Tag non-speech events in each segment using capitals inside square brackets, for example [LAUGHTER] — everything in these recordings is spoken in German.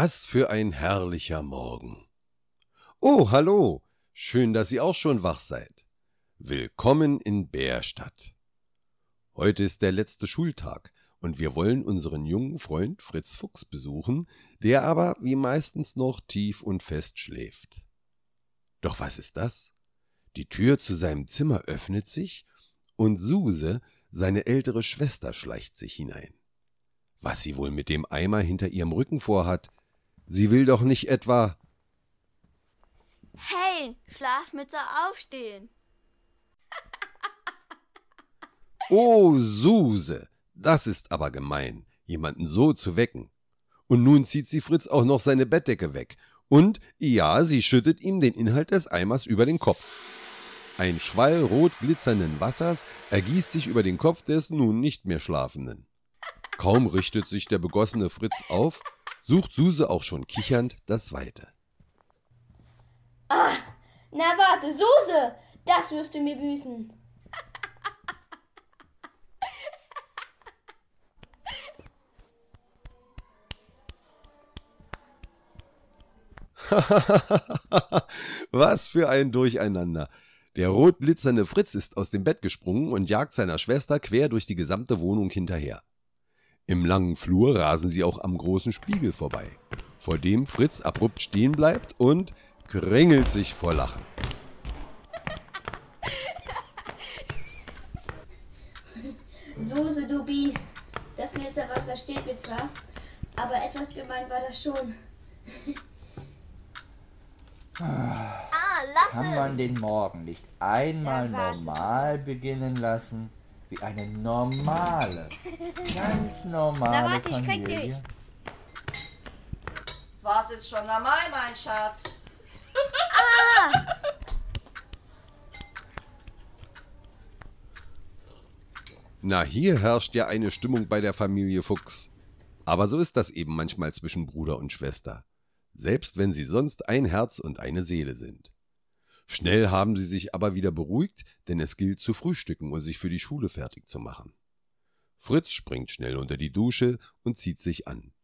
Was für ein herrlicher Morgen. Oh, hallo. Schön, dass ihr auch schon wach seid. Willkommen in Bärstadt. Heute ist der letzte Schultag und wir wollen unseren jungen Freund Fritz Fuchs besuchen, der aber wie meistens noch tief und fest schläft. Doch was ist das? Die Tür zu seinem Zimmer öffnet sich und Suse, seine ältere Schwester, schleicht sich hinein. Was sie wohl mit dem Eimer hinter ihrem Rücken vorhat? Sie will doch nicht etwa. Hey, Schlafmütze aufstehen. [LAUGHS] Oh, Suse, das ist aber gemein, jemanden so zu wecken. Und nun zieht sie Fritz auch noch seine Bettdecke weg. Und ja, sie schüttet ihm den Inhalt des Eimers über den Kopf. Ein Schwall rot glitzernden Wassers ergießt sich über den Kopf des nun nicht mehr Schlafenden. Kaum richtet sich der begossene Fritz auf, sucht Suse auch schon kichernd das Weite. Ah, na warte, Suse, das wirst du mir büßen. [LAUGHS] Was für ein Durcheinander. Der rot glitzernde Fritz ist aus dem Bett gesprungen und jagt seiner Schwester quer durch die gesamte Wohnung hinterher. Im langen Flur rasen sie auch am großen Spiegel vorbei, vor dem Fritz abrupt stehen bleibt und kringelt sich vor Lachen. Suse, du Biest. Das Glitzerwasser steht mir zwar, aber etwas gemein war das schon. Ah, lass Kann man den Morgen nicht einmal normal beginnen lassen? Wie eine normale, ganz normale Na, warte, ich krieg Familie? dich. Was ist schon normal, mein Schatz? [LAUGHS] Na, hier herrscht ja eine Stimmung bei der Familie Fuchs. Aber so ist das eben manchmal zwischen Bruder und Schwester, selbst wenn sie sonst ein Herz und eine Seele sind. Schnell haben sie sich aber wieder beruhigt, denn es gilt zu frühstücken und sich für die Schule fertig zu machen. Fritz springt schnell unter die Dusche und zieht sich an.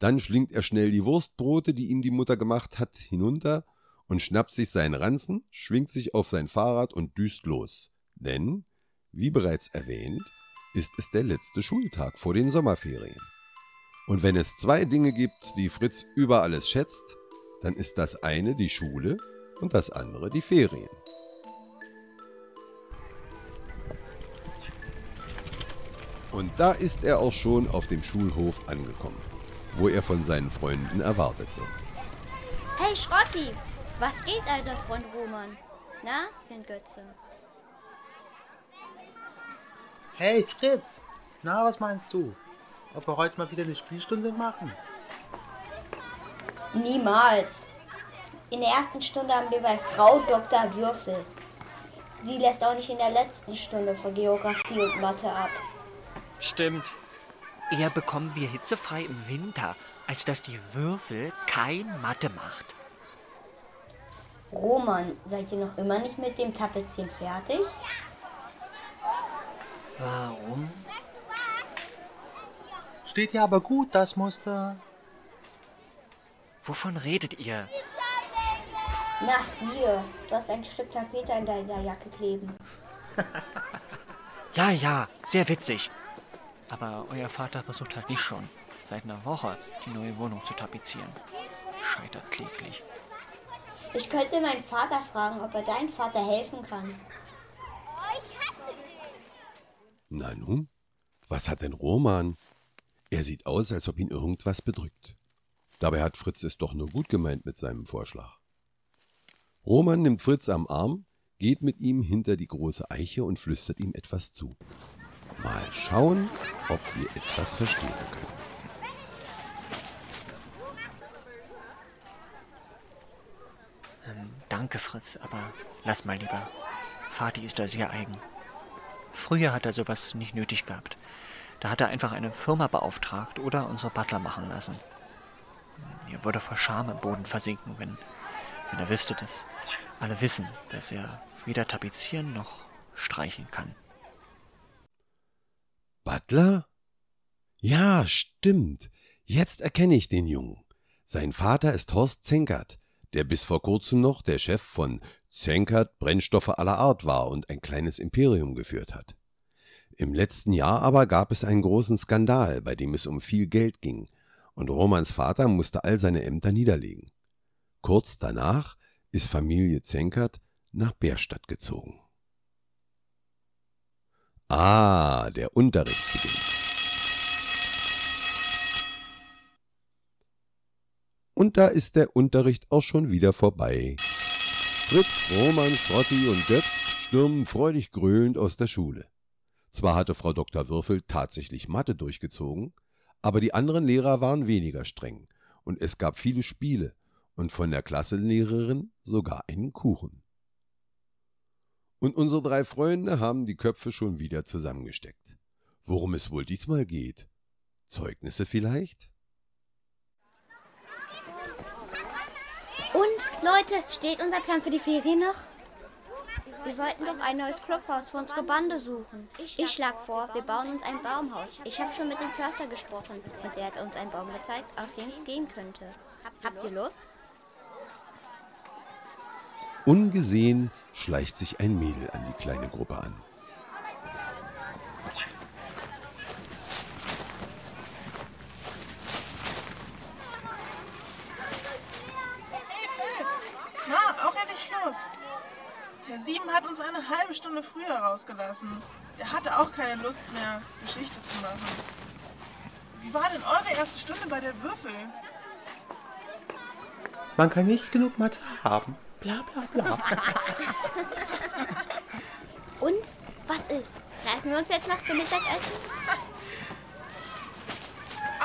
Dann schlingt er schnell die Wurstbrote, die ihm die Mutter gemacht hat, hinunter und schnappt sich seinen Ranzen, schwingt sich auf sein Fahrrad und düst los. Denn, wie bereits erwähnt, ist es der letzte Schultag vor den Sommerferien. Und wenn es zwei Dinge gibt, die Fritz über alles schätzt, dann ist das eine die Schule und das andere die Ferien. Und da ist er auch schon auf dem Schulhof angekommen, wo er von seinen Freunden erwartet wird. Hey, Schrotti, was geht, alter Freund Roman? Na, den Götze. Hey Fritz, na, was meinst du? Ob wir heute mal wieder eine Spielstunde machen? Niemals. In der ersten Stunde haben wir bei Frau Dr. Würfel. Sie lässt auch nicht in der letzten Stunde von Geografie und Mathe ab. Stimmt. Eher bekommen wir hitzefrei im Winter, als dass die Würfel kein Mathe macht. Roman, seid ihr noch immer nicht mit dem Tapezieren fertig? Warum? Steht ja aber gut, das Muster. Wovon redet ihr? Na, hier. Du hast ein Stück Tapete in deiner Jacke kleben. [LAUGHS] Ja, ja, sehr witzig. Aber euer Vater versucht halt nicht schon, seit einer Woche die neue Wohnung zu tapezieren. Scheitert kläglich. Ich könnte meinen Vater fragen, ob er deinem Vater helfen kann. Na nun, was hat denn Roman? Er sieht aus, als ob ihn irgendwas bedrückt. Dabei hat Fritz es doch nur gut gemeint mit seinem Vorschlag. Roman nimmt Fritz am Arm, geht mit ihm hinter die große Eiche und flüstert ihm etwas zu. Mal schauen, ob wir etwas verstehen können. Ähm, danke, Fritz, aber lass mal lieber. Vati ist da sehr eigen. Früher hat er sowas nicht nötig gehabt. Da hat er einfach eine Firma beauftragt oder unsere Butler machen lassen. Er würde vor Scham im Boden versinken, wenn, wenn er wüsste, dass alle wissen, dass er weder tapezieren noch streichen kann. Butler? Ja, stimmt. Jetzt erkenne ich den Jungen. Sein Vater ist Horst Zenkert, der bis vor kurzem noch der Chef von Zenkert Brennstoffe aller Art war und ein kleines Imperium geführt hat. Im letzten Jahr aber gab es einen großen Skandal, bei dem es um viel Geld ging, und Romans Vater musste all seine Ämter niederlegen. Kurz danach ist Familie Zenkert nach Bärstadt gezogen. Ah, der Unterricht beginnt. Und da ist der Unterricht auch schon wieder vorbei. Fritz, Roman, Schrotti und Götz stürmen freudig gröhlend aus der Schule. Zwar hatte Frau Dr. Würfel tatsächlich Mathe durchgezogen, aber die anderen Lehrer waren weniger streng und es gab viele Spiele und von der Klassenlehrerin sogar einen Kuchen. Und unsere drei Freunde haben die Köpfe schon wieder zusammengesteckt. Worum es wohl diesmal geht? Zeugnisse vielleicht? Und, Leute, steht unser Plan für die Ferien noch? Wir wollten doch ein neues Clubhaus für unsere Bande suchen. Ich schlage vor, wir bauen uns ein Baumhaus. Ich habe schon mit dem Förster gesprochen und er hat uns einen Baum gezeigt, auf den es gehen könnte. Habt ihr Lust? Ungesehen schleicht sich ein Mädel an die kleine Gruppe an. Hey Fritz! Na, auch endlich Schluss. Herr Sieben hat uns eine halbe Stunde früher rausgelassen. Der hatte auch keine Lust mehr, Geschichte zu machen. Wie war denn eure erste Stunde bei der Würfel? Man kann nicht genug Mathe haben. Bla bla bla. [LAUGHS] Und, was ist? Treffen wir uns jetzt nach dem Mittagessen?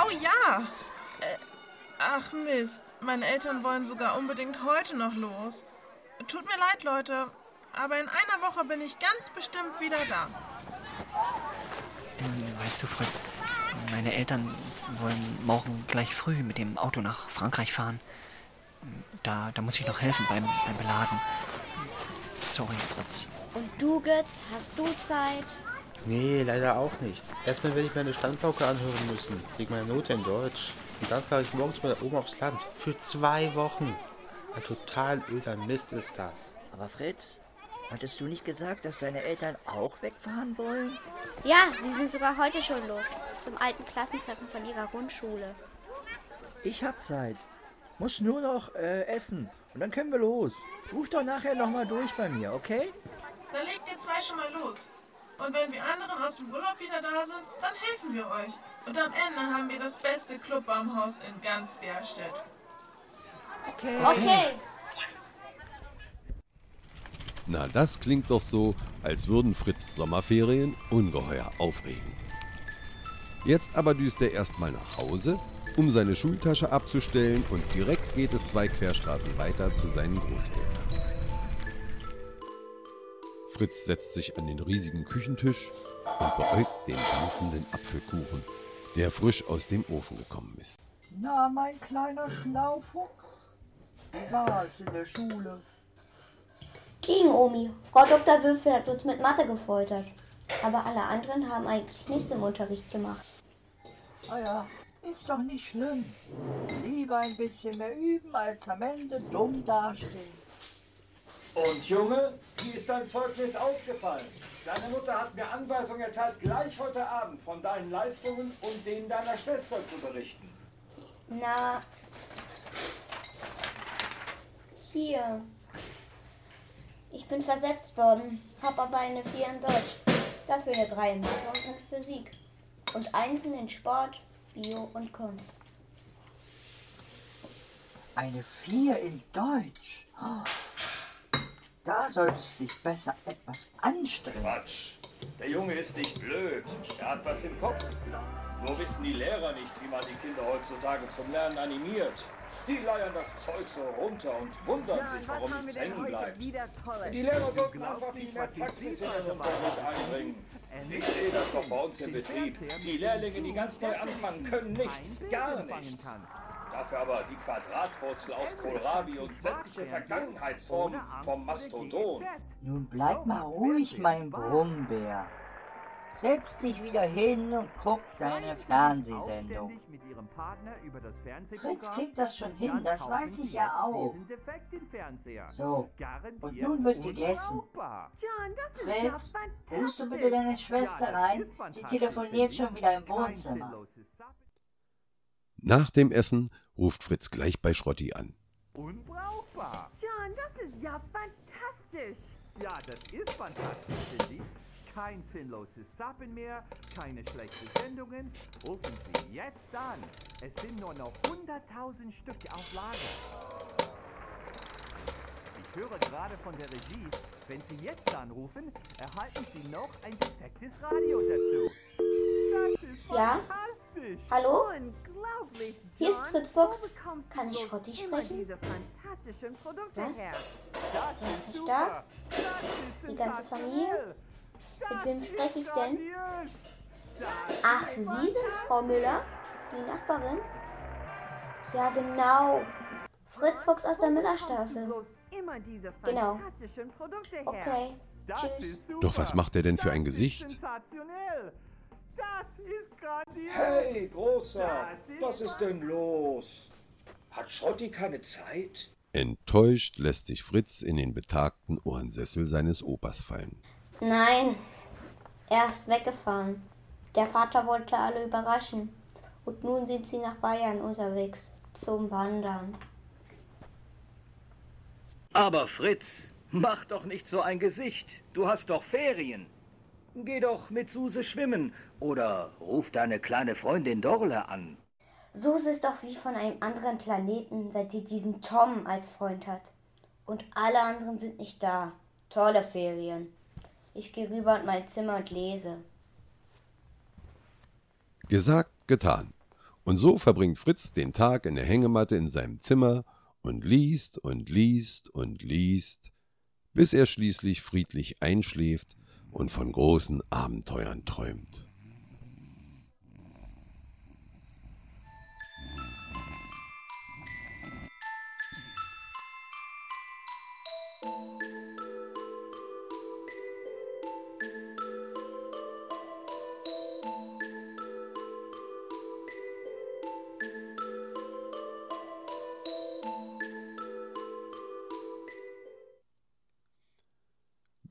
Oh ja! Äh, ach Mist, meine Eltern wollen sogar unbedingt heute noch los. Tut mir leid, Leute, aber in einer Woche bin ich ganz bestimmt wieder da. Ähm, weißt du, Fritz, meine Eltern wollen morgen gleich früh mit dem Auto nach Frankreich fahren. Da, da muss ich noch helfen beim, beim Beladen. Sorry, Fritz. Und du, Götz, hast du Zeit? Nee, leider auch nicht. Erstmal werde ich mir eine Standpauke anhören müssen, wegen meiner Note in Deutsch. Und dann fahre ich morgens mal oben aufs Land. Für zwei Wochen. Ein total öder Mist ist das. Aber Fritz, hattest du nicht gesagt, dass deine Eltern auch wegfahren wollen? Ja, sie sind sogar heute schon los. Zum alten Klassentreffen von ihrer Grundschule. Ich hab Zeit. Muss nur noch äh, essen. Und dann können wir los. Ruf doch nachher nochmal durch bei mir, okay? Dann legt ihr zwei schon mal los. Und wenn wir anderen aus dem Urlaub wieder da sind, dann helfen wir euch. Und am Ende haben wir das beste Clubbaumhaus in ganz Bärstedt. Okay. Okay, Na, das klingt doch so, als würden Fritz Sommerferien ungeheuer aufregend. Jetzt aber düst er erstmal nach Hause, um seine Schultasche abzustellen und direkt geht es zwei Querstraßen weiter zu seinen Großeltern. Fritz setzt sich an den riesigen Küchentisch und beäugt den dampfenden Apfelkuchen, der frisch aus dem Ofen gekommen ist. Na, mein kleiner Schlaufuchs. Wie war es in der Schule? Gegen Omi. Frau Dr. Würfel hat uns mit Mathe gefoltert. Aber alle anderen haben eigentlich nichts im Unterricht gemacht. Ah ja, ist doch nicht schlimm. Lieber ein bisschen mehr üben, als am Ende dumm dastehen. Und Junge, wie ist dein Zeugnis ausgefallen? Deine Mutter hat mir Anweisung erteilt, gleich heute Abend von deinen Leistungen und denen deiner Schwester zu berichten. Na. Hier. Ich bin versetzt worden, hab aber eine 4 in Deutsch. Dafür eine 3 in Mathe und in Physik. Und Einsen in Sport, Bio und Kunst. Eine Vier in Deutsch. Da solltest du dich besser etwas anstrengen. Quatsch. Der Junge ist nicht blöd. Er hat was im Kopf. Nur wissen die Lehrer nicht, wie man die Kinder heutzutage zum Lernen animiert. Die leiern das Zeug so runter und wundern sich, warum nichts hängen bleibt. Die Lehrer sollten einfach viel mehr Praxis in den Unterricht einbringen. Ich sehe das doch bei uns im Betrieb. Die Lehrlinge, die ganz neu anfangen, können nichts, gar nichts. Dafür aber die Quadratwurzel aus Kohlrabi und sämtliche Vergangenheitsformen vom Mastodon. Nun bleib mal ruhig, mein Brummbär. Setz dich wieder hin und guck deine Fernsehsendung. Fritz kriegt das schon hin, das weiß ich ja auch. So, und nun wird gegessen. Fritz, rufst du bitte deine Schwester rein? Sie telefoniert schon wieder im Wohnzimmer. Nach dem Essen ruft Fritz gleich bei Schrotti an. Unbrauchbar. John, das ist ja fantastisch. Ja, das ist fantastisch, Cindy. Kein sinnloses Zappen mehr, keine schlechten Sendungen. Rufen Sie jetzt an. Es sind nur noch 100.000 Stück auf Lager. Ich höre gerade von der Regie, wenn Sie jetzt anrufen, erhalten Sie noch ein defektes Radio dazu. Das ist Ja? fantastisch. Hallo? Unglaublich, Hier ist John. Fritz Fuchs. Kann ich immer sprechen? diese fantastischen Produkte Was? her? Wer ist nicht da? Die ganze Familie? Mit wem spreche ich denn? Ach, Sie sind's, Frau Müller? Die Nachbarin? Ja, genau. Fritz Fuchs aus der Müllerstraße. Genau. Okay. Tschüss. Doch was macht er denn für ein Gesicht? Hey, Großer, was ist denn los? Hat Schrotti keine Zeit? Enttäuscht lässt sich Fritz in den betagten Ohrensessel seines Opas fallen. Nein, er ist weggefahren. Der Vater wollte alle überraschen. Und nun sind sie nach Bayern unterwegs zum Wandern. Aber Fritz, mach doch nicht so ein Gesicht. Du hast doch Ferien. Geh doch mit Suse schwimmen oder ruf deine kleine Freundin Dorle an. Suse ist doch wie von einem anderen Planeten, seit sie diesen Tom als Freund hat. Und alle anderen sind nicht da. Tolle Ferien. Ich gehe rüber in mein Zimmer und lese. Gesagt, getan. Und so verbringt Fritz den Tag in der Hängematte in seinem Zimmer und liest und liest und liest, bis er schließlich friedlich einschläft und von großen Abenteuern träumt.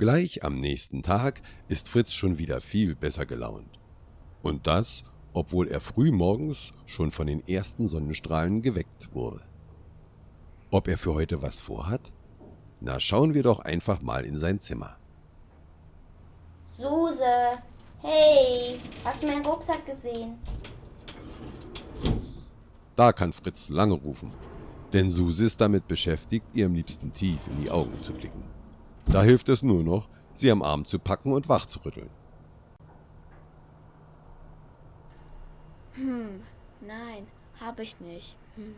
Gleich am nächsten Tag ist Fritz schon wieder viel besser gelaunt. Und das, obwohl er früh morgens schon von den ersten Sonnenstrahlen geweckt wurde. Ob er für heute was vorhat? Na, schauen wir doch einfach mal in sein Zimmer. Suse, hey, hast du meinen Rucksack gesehen? Da kann Fritz lange rufen, denn Suse ist damit beschäftigt, ihrem Liebsten tief in die Augen zu blicken. Da hilft es nur noch, sie am Arm zu packen und wach zu rütteln. Hm, nein, hab ich nicht. Hm.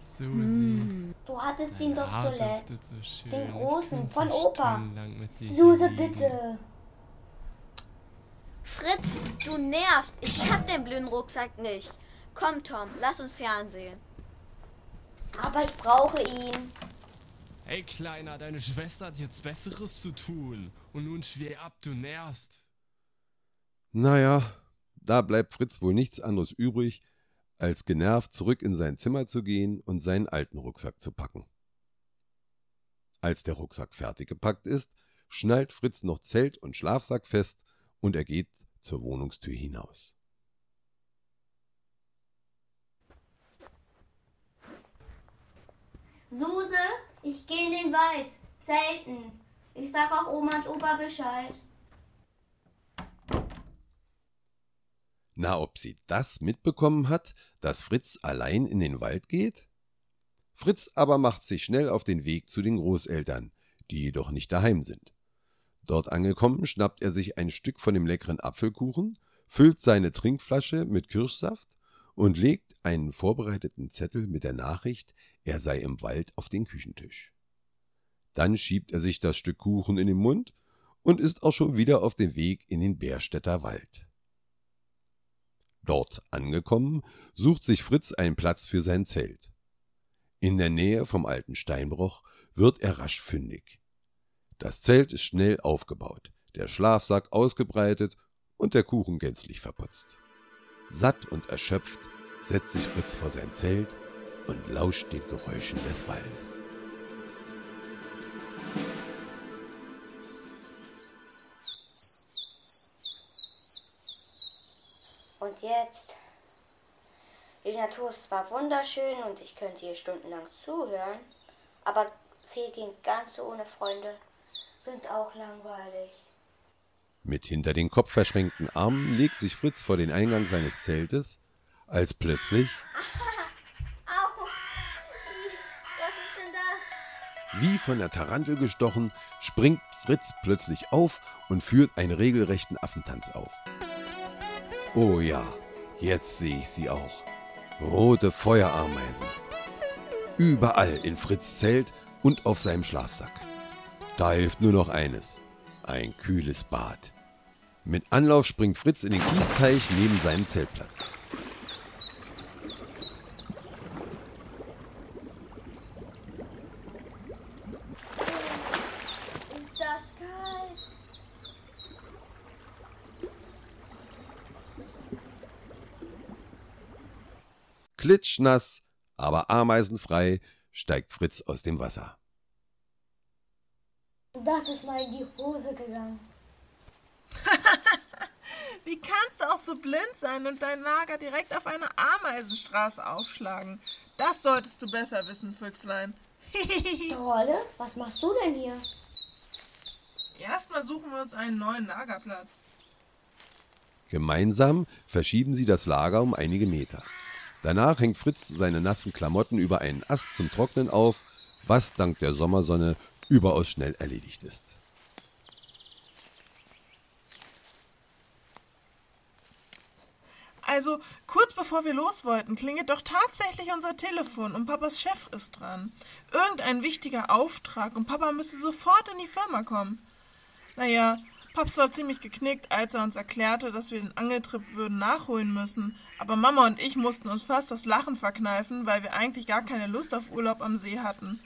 Susi. Du hattest ihn doch Haut zuletzt. so schön. Den großen, von Opa. Suse, bitte. Fritz, du nervst. Ich hab den blöden Rucksack nicht. Komm, Tom, lass uns Fernsehen. Aber ich brauche ihn. Ey, Kleiner, deine Schwester hat jetzt Besseres zu tun. Und nun steh ab, du nervst. Naja, da bleibt Fritz wohl nichts anderes übrig, als genervt zurück in sein Zimmer zu gehen und seinen alten Rucksack zu packen. Als der Rucksack fertig gepackt ist, schnallt Fritz noch Zelt und Schlafsack fest und er geht zur Wohnungstür hinaus. Suse, ich gehe in den Wald. Zelten. Ich sag auch Oma und Opa Bescheid. Na, ob sie das mitbekommen hat, dass Fritz allein in den Wald geht? Fritz aber macht sich schnell auf den Weg zu den Großeltern, die jedoch nicht daheim sind. Dort angekommen, schnappt er sich ein Stück von dem leckeren Apfelkuchen, füllt seine Trinkflasche mit Kirschsaft und legt einen vorbereiteten Zettel mit der Nachricht, er sei im Wald auf den Küchentisch. Dann schiebt er sich das Stück Kuchen in den Mund und ist auch schon wieder auf dem Weg in den Bärstädter Wald. Dort angekommen, sucht sich Fritz einen Platz für sein Zelt. In der Nähe vom alten Steinbruch wird er rasch fündig. Das Zelt ist schnell aufgebaut, der Schlafsack ausgebreitet und der Kuchen gänzlich verputzt. Satt und erschöpft setzt sich Fritz vor sein Zelt und lauscht den Geräuschen des Waldes. Und jetzt? Die Natur ist zwar wunderschön und ich könnte hier stundenlang zuhören, aber Ferien ganz ohne Freunde sind auch langweilig. Mit hinter den Kopf verschränkten Armen legt sich Fritz vor den Eingang seines Zeltes, als plötzlich, [LAUGHS] Au! Was ist denn das? Wie von der Tarantel gestochen, springt Fritz plötzlich auf und führt einen regelrechten Affentanz auf. Oh ja, jetzt sehe ich sie auch. Rote Feuerameisen. Überall in Fritz Zelt und auf seinem Schlafsack. Da hilft nur noch eines. Ein kühles Bad. Mit Anlauf springt Fritz in den Kiesteich neben seinen Zeltplatz. Ist das kalt? Klitschnass, aber ameisenfrei steigt Fritz aus dem Wasser. Das ist mal in die Hose gegangen. [LAUGHS] Wie kannst du auch so blind sein und dein Lager direkt auf einer Ameisenstraße aufschlagen? Das solltest du besser wissen, Füchslein. Rolle, [LAUGHS] was machst du denn hier? Erstmal suchen wir uns einen neuen Lagerplatz. Gemeinsam verschieben sie das Lager um einige Meter. Danach hängt Fritz seine nassen Klamotten über einen Ast zum Trocknen auf, was dank der Sommersonne überaus schnell erledigt ist. Also, kurz bevor wir los wollten, klingelt doch tatsächlich unser Telefon und Papas Chef ist dran. Irgendein wichtiger Auftrag und Papa müsse sofort in die Firma kommen. Naja, Paps war ziemlich geknickt, als er uns erklärte, dass wir den Angeltrip würden nachholen müssen. Aber Mama und ich mussten uns fast das Lachen verkneifen, weil wir eigentlich gar keine Lust auf Urlaub am See hatten.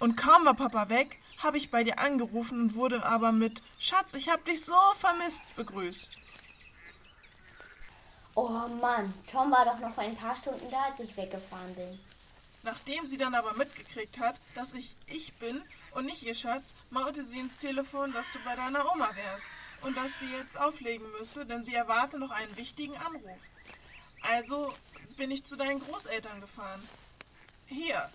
Und kaum war Papa weg, habe ich bei dir angerufen und wurde aber mit Schatz, ich hab dich so vermisst begrüßt. Oh Mann, Tom war doch noch vor ein paar Stunden da, als ich weggefahren bin. Nachdem sie dann aber mitgekriegt hat, dass ich ich bin und nicht ihr Schatz, maute sie ins Telefon, dass du bei deiner Oma wärst und dass sie jetzt auflegen müsse, denn sie erwarte noch einen wichtigen Anruf. Also bin ich zu deinen Großeltern gefahren. Hier,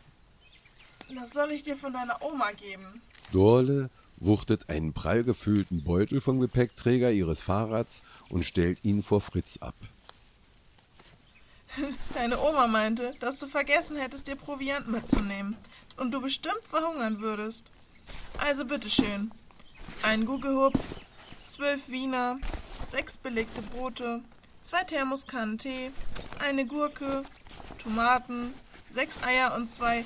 das soll ich dir von deiner Oma geben. Dorle wuchtet einen prall gefüllten Beutel vom Gepäckträger ihres Fahrrads und stellt ihn vor Fritz ab. [LAUGHS] Deine Oma meinte, dass du vergessen hättest, dir Proviant mitzunehmen und du bestimmt verhungern würdest. Also bitteschön. Ein Gugelhupf, zwölf Wiener, sechs belegte Brote, zwei Thermoskannen Tee, eine Gurke, Tomaten, sechs Eier und zwei,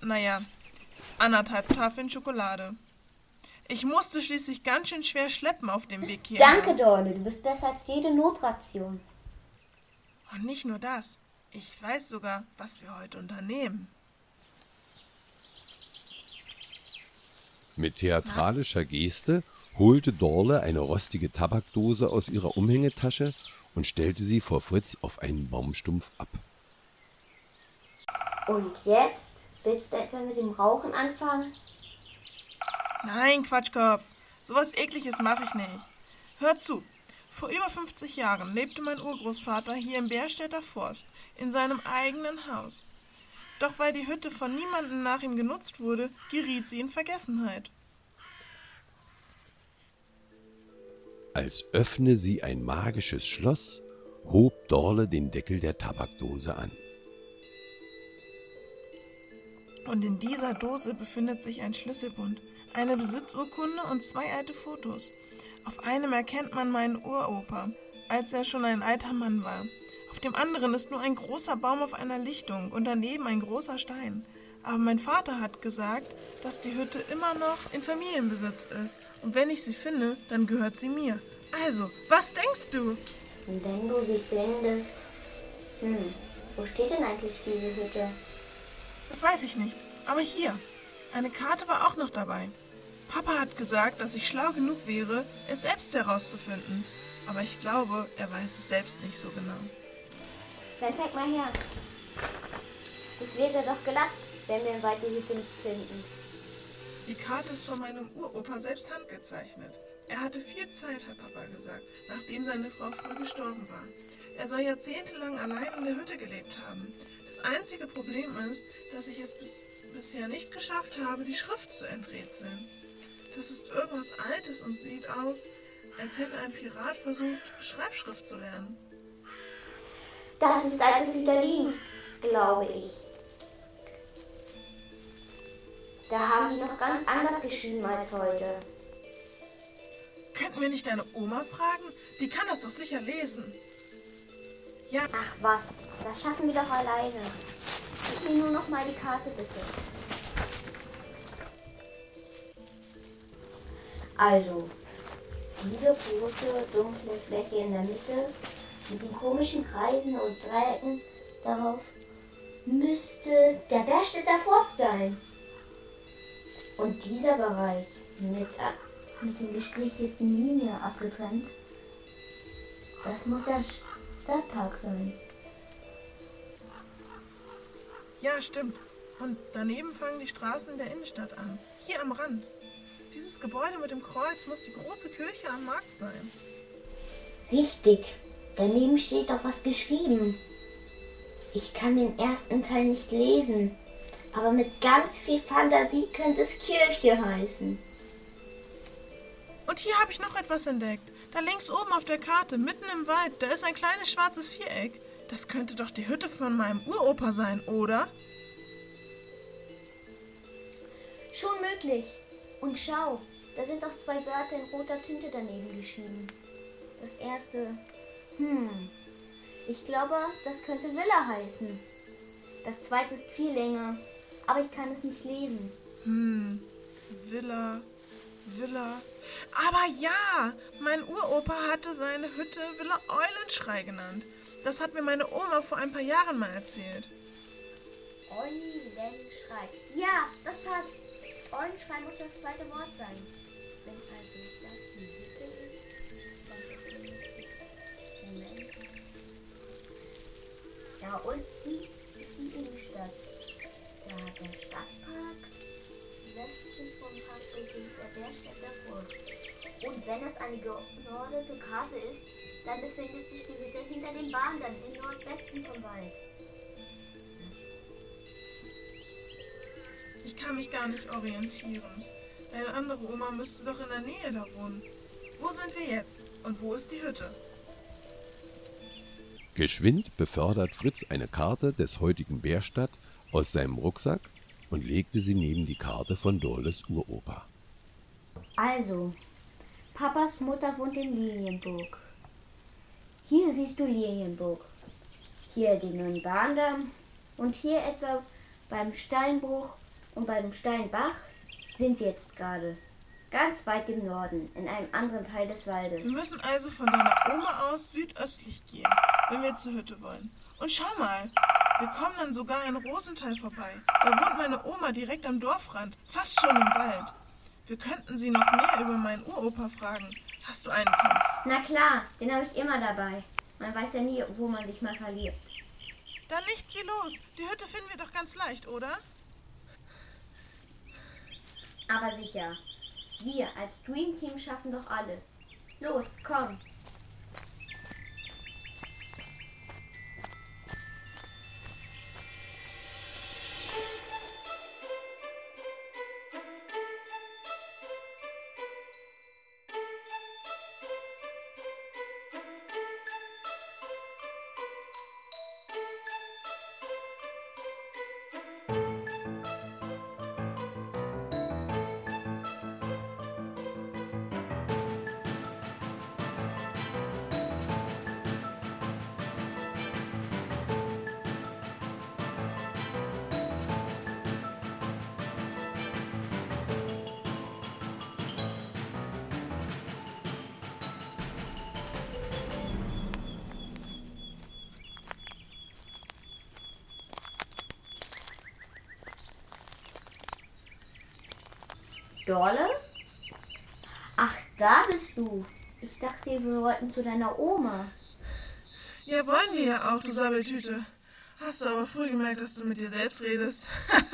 naja, anderthalb Tafeln Schokolade. Ich musste schließlich ganz schön schwer schleppen auf dem Weg hierher. Danke, Dorle, du bist besser als jede Notration. Und nicht nur das. Ich weiß sogar, was wir heute unternehmen. Mit theatralischer Geste holte Dorle eine rostige Tabakdose aus ihrer Umhängetasche und stellte sie vor Fritz auf einen Baumstumpf ab. Und jetzt? Willst du etwa mit dem Rauchen anfangen? Nein, Quatschkopf. Sowas ekliges mache ich nicht. Hör zu. Vor über 50 Jahren lebte mein Urgroßvater hier im Bärstädter Forst in seinem eigenen Haus. Doch weil die Hütte von niemandem nach ihm genutzt wurde, geriet sie in Vergessenheit. Als öffne sie ein magisches Schloss, hob Dorle den Deckel der Tabakdose an. Und in dieser Dose befindet sich ein Schlüsselbund, eine Besitzurkunde und zwei alte Fotos. Auf einem erkennt man meinen Uropa, als er schon ein alter Mann war. Auf dem anderen ist nur ein großer Baum auf einer Lichtung und daneben ein großer Stein. Aber mein Vater hat gesagt, dass die Hütte immer noch in Familienbesitz ist. Und wenn ich sie finde, dann gehört sie mir. Also, was denkst du? Wenn du sie findest. Hm, wo steht denn eigentlich diese Hütte? Das weiß ich nicht. Aber hier, eine Karte war auch noch dabei. Papa hat gesagt, dass ich schlau genug wäre, es selbst herauszufinden. Aber ich glaube, er weiß es selbst nicht so genau. Dann zeig mal her. Es wäre doch glatt, wenn wir Wald die nicht finden. Die Karte ist von meinem Uropa selbst handgezeichnet. Er hatte viel Zeit, hat Papa gesagt, nachdem seine Frau früh gestorben war. Er soll jahrzehntelang allein in der Hütte gelebt haben. Das einzige Problem ist, dass ich es bis, bisher nicht geschafft habe, die Schrift zu enträtseln. Das ist irgendwas Altes und sieht aus, als hätte ein Pirat versucht, Schreibschrift zu lernen. Das ist altes Süderlin, glaube ich. Da haben die noch ganz anders geschrieben als heute. Könnten wir nicht deine Oma fragen? Die kann das doch sicher lesen. Ja. Ach was, das schaffen wir doch alleine. Gib mir nur noch mal die Karte, bitte. Also, diese große dunkle Fläche in der Mitte mit den komischen Kreisen und Dreiecken darauf müsste der Berstädter Forst sein. Und dieser Bereich mit, mit den gestrichelten Linien abgetrennt, das muss der Stadtpark sein. Ja, stimmt. Und daneben fangen die Straßen der Innenstadt an. Hier am Rand. Dieses Gebäude mit dem Kreuz muss die große Kirche am Markt sein. Richtig. Daneben steht doch was geschrieben. Ich kann den ersten Teil nicht lesen, aber mit ganz viel Fantasie könnte es Kirche heißen. Und hier habe ich noch etwas entdeckt. Da links oben auf der Karte, mitten im Wald, da ist ein kleines schwarzes Viereck. Das könnte doch die Hütte von meinem Uropa sein, oder? Schon möglich. Und schau, da sind doch zwei Wörter in roter Tinte daneben geschrieben. Das erste, hm, ich glaube, das könnte Villa heißen. Das zweite ist viel länger, aber ich kann es nicht lesen. Hm, Villa, Villa. Aber ja, mein Uropa hatte seine Hütte Villa Eulenschrei genannt. Das hat mir meine Oma vor ein paar Jahren mal erzählt. Eulenschrei. Ja, das passt. Eulenschrei muss das zweite Wort sein. Wenn also das die Hütte Moment. Da unten ist die Innenstadt. Da der Stadtpark. Westlich vom Park beginnt der Bergstädter Forst. Und wenn es eine geordnete Karte ist, dann befindet sich die Hütte hinter den Bahnen im Nordwesten vom Wald. Ich kann mich gar nicht orientieren. Deine andere Oma müsste doch in der Nähe da wohnen. Wo sind wir jetzt? Und wo ist die Hütte? Geschwind befördert Fritz eine Karte des heutigen Bärstadt aus seinem Rucksack und legte sie neben die Karte von Dorles Uropa. Also, Papas Mutter wohnt in Lilienburg. Hier siehst du Lilienburg. Hier den neuen Bahndamm und hier etwa beim Steinbruch und beim Steinbach sind wir jetzt gerade. Ganz weit im Norden, in einem anderen Teil des Waldes. Wir müssen also von deiner Oma aus südöstlich gehen, wenn wir zur Hütte wollen. Und schau mal, wir kommen dann sogar in Rosenthal vorbei. Da wohnt meine Oma direkt am Dorfrand, fast schon im Wald. Wir könnten sie noch mehr über meinen Uropa fragen. Hast du einen Kopf? Na klar, den habe ich immer dabei. Man weiß ja nie, wo man sich mal verliert. Dann nichts wie los. Die Hütte finden wir doch ganz leicht, oder? Aber sicher. Wir als Dream Team schaffen doch alles. Los, komm. Dorle, Ach, da bist du. Ich dachte, wir wollten zu deiner Oma. Ja, wollen wir ja auch, du Sabbeltüte. Hast du aber früh gemerkt, dass du mit dir selbst redest. [LAUGHS]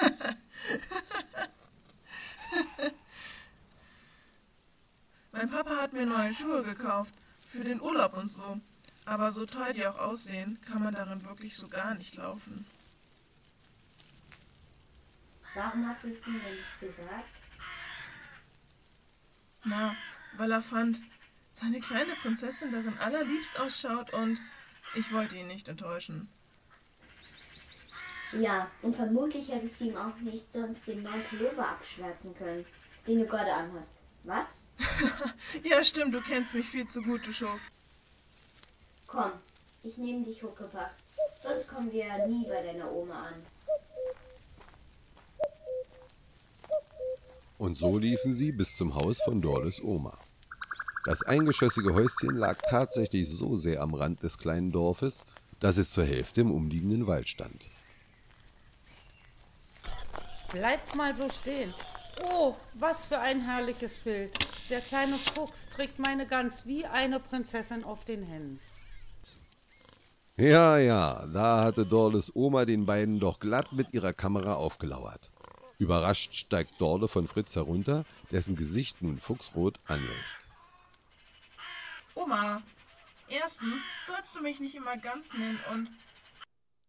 mein Papa hat mir neue Schuhe gekauft. Für den Urlaub und so. Aber so toll die auch aussehen, kann man darin wirklich so gar nicht laufen. Warum hast du es ihm denn nicht gesagt? Na, weil er fand, seine kleine Prinzessin darin allerliebst ausschaut und ich wollte ihn nicht enttäuschen. Ja, und vermutlich hättest du ihm auch nicht sonst den neuen Pullover abschwärzen können, den du gerade anhast. Was? [LAUGHS] ja, stimmt, du kennst mich viel zu gut, du Schuft. Komm, ich nehme dich hochgepackt. Sonst kommen wir ja nie bei deiner Oma an. Und so liefen sie bis zum Haus von Dorles Oma. Das eingeschossige Häuschen lag tatsächlich so sehr am Rand des kleinen Dorfes, dass es zur Hälfte im umliegenden Wald stand. Bleibt mal so stehen. Oh, was für ein herrliches Bild. Der kleine Fuchs trägt meine Gans wie eine Prinzessin auf den Händen. Ja, ja, da hatte Dorles Oma den beiden doch glatt mit ihrer Kamera aufgelauert. Überrascht steigt Dorle von Fritz herunter, dessen Gesicht nun fuchsrot anläuft. Oma, erstens sollst du mich nicht immer ganz nennen und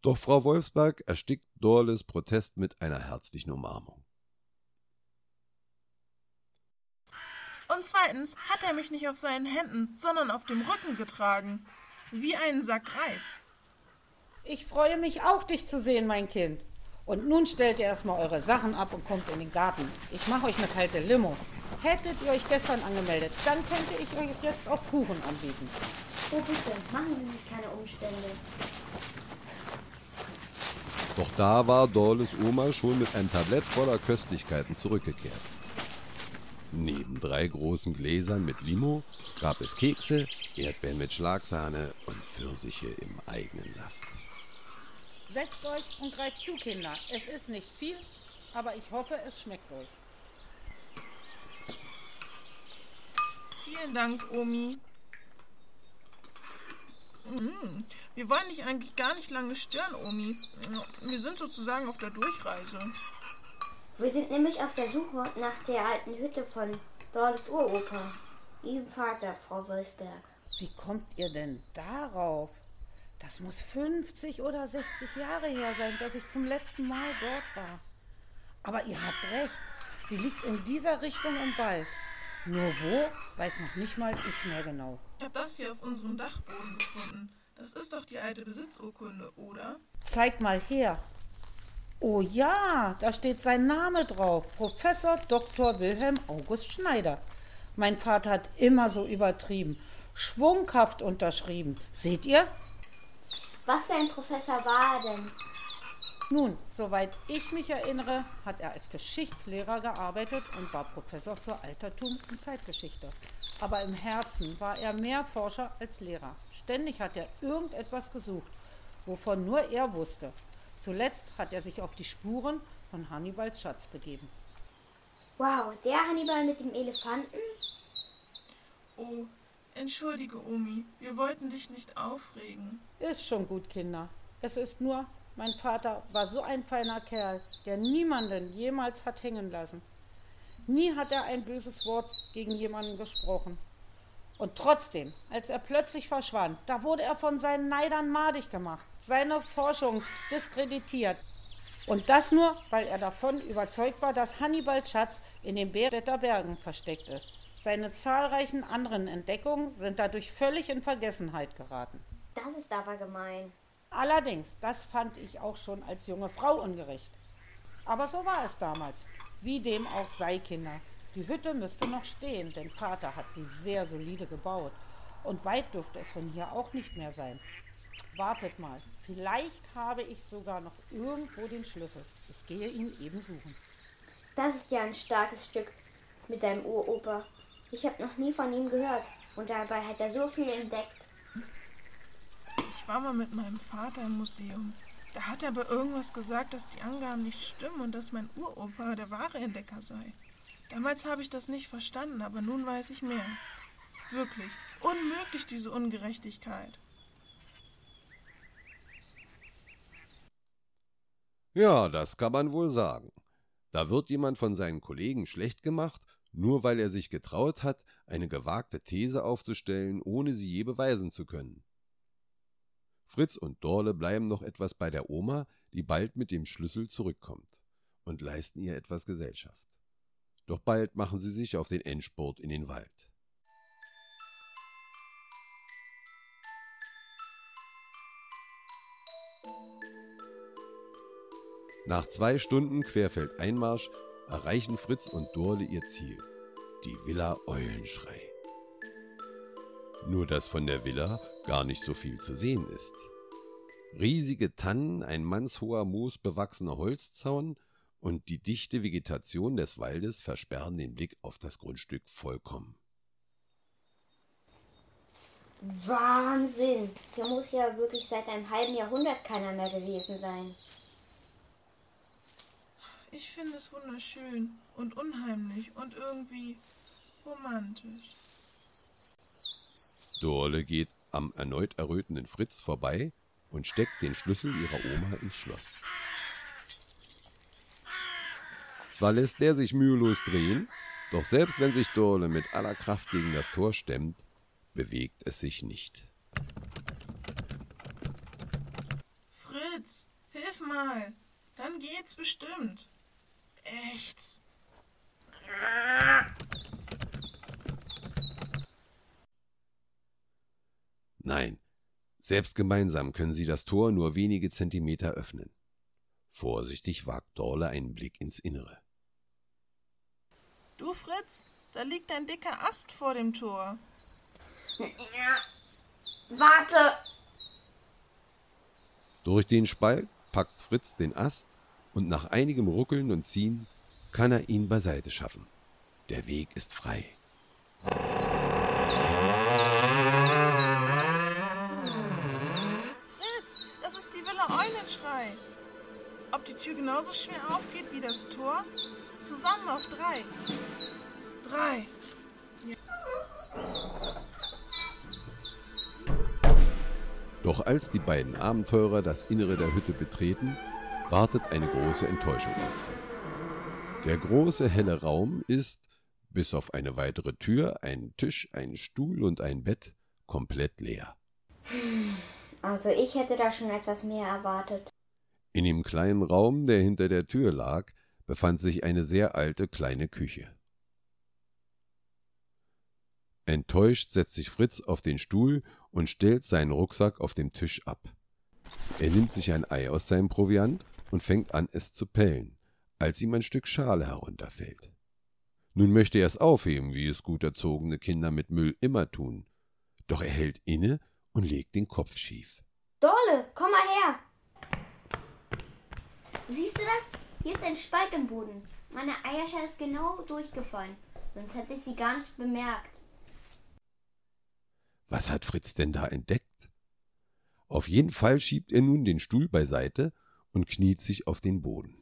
Doch Frau Wolfsberg erstickt Dorles Protest mit einer herzlichen Umarmung. Und zweitens hat er mich nicht auf seinen Händen, sondern auf dem Rücken getragen. Wie einen Sack Reis. Ich freue mich auch, dich zu sehen, mein Kind. Und nun stellt ihr erstmal eure Sachen ab und kommt in den Garten. Ich mache euch eine kalte Limo. Hättet ihr euch gestern angemeldet, dann könnte ich euch jetzt auch Kuchen anbieten. Oh bitte, machen Sie sich keine Umstände. Doch da war Dorles Oma schon mit einem Tablett voller Köstlichkeiten zurückgekehrt. Neben drei großen Gläsern mit Limo gab es Kekse, Erdbeeren mit Schlagsahne und Pfirsiche im eigenen Saft. Setzt euch und greift zu, Kinder. Es ist nicht viel, aber ich hoffe, es schmeckt euch. Vielen Dank, Omi. Mm, Wir wollen dich eigentlich gar nicht lange stören, Omi. Wir sind sozusagen auf der Durchreise. Wir sind nämlich auf der Suche nach der alten Hütte von Dorles Uropa. Ihrem Vater, Frau Wolfsberg. Wie kommt ihr denn darauf? Das muss 50 oder 60 Jahre her sein, dass ich zum letzten Mal dort war. Aber ihr habt recht, sie liegt in dieser Richtung im Wald. Nur wo, weiß noch nicht mal ich mehr genau. Ich habe das hier auf unserem Dachboden gefunden. Das ist doch die alte Besitzurkunde, oder? Zeig mal her. Oh ja, da steht sein Name drauf. Professor Dr. Wilhelm August Schneider. Mein Vater hat immer so übertrieben. Schwunghaft unterschrieben. Seht ihr? Was für ein Professor war er denn? Nun, soweit ich mich erinnere, hat er als Geschichtslehrer gearbeitet und war Professor für Altertum und Zeitgeschichte. Aber im Herzen war er mehr Forscher als Lehrer. Ständig hat er irgendetwas gesucht, wovon nur er wusste. Zuletzt hat er sich auf die Spuren von Hannibals Schatz begeben. Wow, der Hannibal mit dem Elefanten? Oh, entschuldige, Omi. Wir wollten dich nicht aufregen. Ist schon gut, Kinder. Es ist nur, mein Vater war so ein feiner Kerl, der niemanden jemals hat hängen lassen. Nie hat er ein böses Wort gegen jemanden gesprochen. Und trotzdem, als er plötzlich verschwand, da wurde er von seinen Neidern madig gemacht, seine Forschung diskreditiert. Und das nur, weil er davon überzeugt war, dass Hannibals Schatz in den Bärstädter Bergen versteckt ist. Seine zahlreichen anderen Entdeckungen sind dadurch völlig in Vergessenheit geraten. Das ist aber gemein. Allerdings, das fand ich auch schon als junge Frau ungerecht. Aber so war es damals. Wie dem auch sei, Kinder. Die Hütte müsste noch stehen, denn Vater hat sie sehr solide gebaut. Und weit dürfte es von hier auch nicht mehr sein. Wartet mal, vielleicht habe ich sogar noch irgendwo den Schlüssel. Ich gehe ihn eben suchen. Das ist ja ein starkes Stück mit deinem Uropa. Ich habe noch nie von ihm gehört. Und dabei hat er so viel entdeckt. Ich war mal mit meinem Vater im Museum. Da hat er aber irgendwas gesagt, dass die Angaben nicht stimmen und dass mein Uropa der wahre Entdecker sei. Damals habe ich das nicht verstanden, aber nun weiß ich mehr. Wirklich. Unmöglich, diese Ungerechtigkeit. Ja, das kann man wohl sagen. Da wird jemand von seinen Kollegen schlecht gemacht, nur weil er sich getraut hat, eine gewagte These aufzustellen, ohne sie je beweisen zu können. Fritz und Dorle bleiben noch etwas bei der Oma, die bald mit dem Schlüssel zurückkommt, und leisten ihr etwas Gesellschaft. Doch bald machen sie sich auf den Endspurt in den Wald. Nach zwei Stunden Querfeldeinmarsch erreichen Fritz und Dorle ihr Ziel, die Villa Eulenschrei. Nur dass von der Villa gar nicht so viel zu sehen ist. Riesige Tannen, ein mannshoher moosbewachsener Holzzaun und die dichte Vegetation des Waldes versperren den Blick auf das Grundstück vollkommen. Wahnsinn! Hier muss ja wirklich seit einem halben Jahrhundert keiner mehr gewesen sein. Ich finde es wunderschön und unheimlich und irgendwie romantisch. Dorle geht am erneut errötenden Fritz vorbei und steckt den Schlüssel ihrer Oma ins Schloss. Zwar lässt der sich mühelos drehen, doch selbst wenn sich Dorle mit aller Kraft gegen das Tor stemmt, bewegt es sich nicht. Fritz, hilf mal. Dann geht's bestimmt. Echt? Nein, selbst gemeinsam können sie das Tor nur wenige Zentimeter öffnen. Vorsichtig wagt Dorle einen Blick ins Innere. Du, Fritz, da liegt ein dicker Ast vor dem Tor. Warte! Durch den Spalt packt Fritz den Ast und nach einigem Ruckeln und Ziehen kann er ihn beiseite schaffen. Der Weg ist frei. Fritz, das ist die Villa Eulenschrei. Ob die Tür genauso schwer aufgeht wie das Tor? Zusammen auf drei. Drei. Doch als die beiden Abenteurer das Innere der Hütte betreten, wartet eine große Enttäuschung auf sie. Der große helle Raum ist, bis auf eine weitere Tür, einen Tisch, einen Stuhl und ein Bett, komplett leer. Also ich hätte da schon etwas mehr erwartet. In dem kleinen Raum, der hinter der Tür lag, befand sich eine sehr alte kleine Küche. Enttäuscht setzt sich Fritz auf den Stuhl und stellt seinen Rucksack auf dem Tisch ab. Er nimmt sich ein Ei aus seinem Proviant und fängt an, es zu pellen, als ihm ein Stück Schale herunterfällt. Nun möchte er es aufheben, wie es gut erzogene Kinder mit Müll immer tun. Doch er hält inne und legt den Kopf schief. Dorle, komm mal her! Siehst du das? Hier ist ein Spalt im Boden. Meine Eierschale ist genau durchgefallen. Sonst hätte ich sie gar nicht bemerkt. Was hat Fritz denn da entdeckt? Auf jeden Fall schiebt er nun den Stuhl beiseite und kniet sich auf den Boden.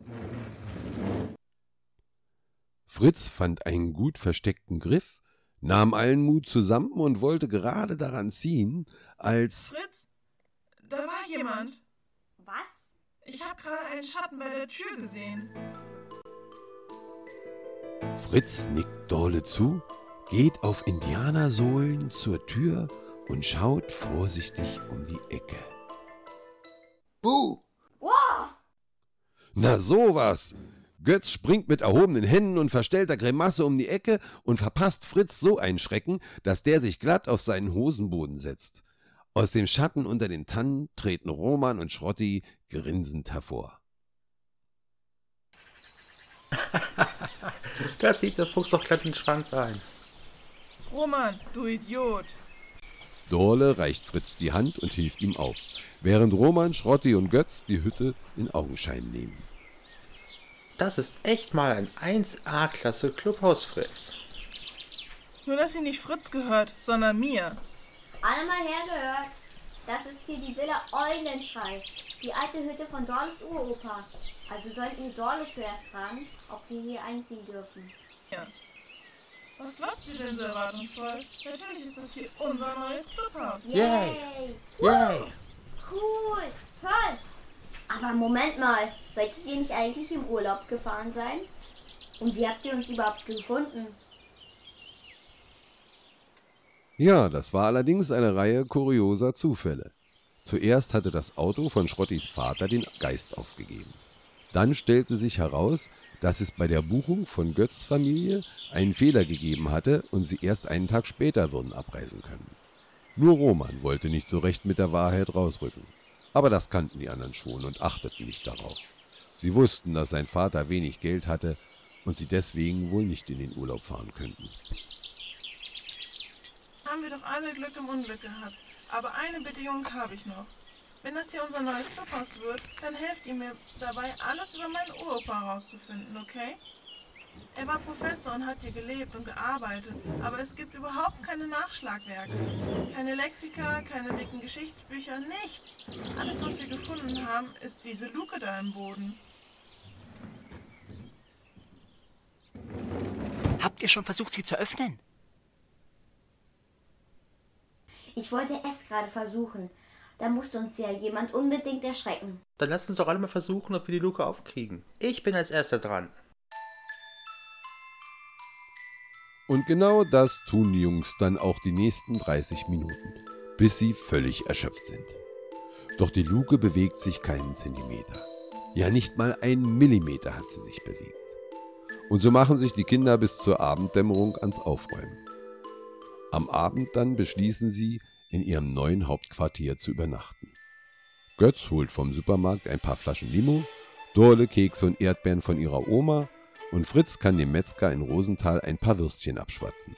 Fritz fand einen gut versteckten Griff, nahm allen Mut zusammen und wollte gerade daran ziehen, als Fritz, da war jemand. Was? Ich habe gerade einen Schatten bei der Tür gesehen. Fritz nickt Dorle zu, geht auf Indianersohlen zur Tür und schaut vorsichtig um die Ecke. Buh! Na sowas! Götz springt mit erhobenen Händen und verstellter Grimasse um die Ecke und verpasst Fritz so einen Schrecken, dass der sich glatt auf seinen Hosenboden setzt. Aus dem Schatten unter den Tannen treten Roman und Schrotti grinsend hervor. [LAUGHS] da zieht der Fuchs doch glatt den Schwanz ein. Roman, du Idiot. Dorle reicht Fritz die Hand und hilft ihm auf, während Roman, Schrotti und Götz die Hütte in Augenschein nehmen. Das ist echt mal ein 1A-Klasse Clubhaus, Fritz. Nur, dass sie nicht Fritz gehört, sondern mir. Alle mal hergehört. Das ist hier die Villa Eulenschrei, die alte Hütte von Dorles Uropa. Also sollten wir Dorle zuerst fragen, ob wir hier einziehen dürfen. Ja. Was glaubst du denn so erwartungsvoll? Natürlich ist das hier unser neues Clubhaus. Yay! Yay! Cool! Toll! Aber Moment mal, solltet ihr nicht eigentlich im Urlaub gefahren sein? Und wie habt ihr uns überhaupt gefunden? Ja, das war allerdings eine Reihe kurioser Zufälle. Zuerst hatte das Auto von Schrottis Vater den Geist aufgegeben. Dann stellte sich heraus, dass es bei der Buchung von Götz Familie einen Fehler gegeben hatte und sie erst einen Tag später würden abreisen können. Nur Roman wollte nicht so recht mit der Wahrheit rausrücken. Aber das kannten die anderen schon und achteten nicht darauf. Sie wussten, dass sein Vater wenig Geld hatte und sie deswegen wohl nicht in den Urlaub fahren könnten. Haben wir doch alle Glück im Unglück gehabt. Aber eine Bedingung habe ich noch. Wenn das hier unser neues Clubhaus wird, dann helft ihr mir dabei, alles über meinen Uropa herauszufinden, okay? Er war Professor und hat hier gelebt und gearbeitet, aber es gibt überhaupt keine Nachschlagwerke. Keine Lexika, keine dicken Geschichtsbücher, nichts. Alles, was wir gefunden haben, ist diese Luke da im Boden. Habt ihr schon versucht, sie zu öffnen? Ich wollte es gerade versuchen. Da musste uns ja jemand unbedingt erschrecken. Dann lass uns doch alle mal versuchen, ob wir die Luke aufkriegen. Ich bin als erster dran. Und genau das tun die Jungs dann auch die nächsten 30 Minuten, bis sie völlig erschöpft sind. Doch die Luke bewegt sich keinen Zentimeter. Ja, nicht mal einen Millimeter hat sie sich bewegt. Und so machen sich die Kinder bis zur Abenddämmerung ans Aufräumen. Am Abend dann beschließen sie, in ihrem neuen Hauptquartier zu übernachten. Götz holt vom Supermarkt ein paar Flaschen Limo, Dorle, Kekse und Erdbeeren von ihrer Oma und Fritz kann dem Metzger in Rosenthal ein paar Würstchen abschwatzen.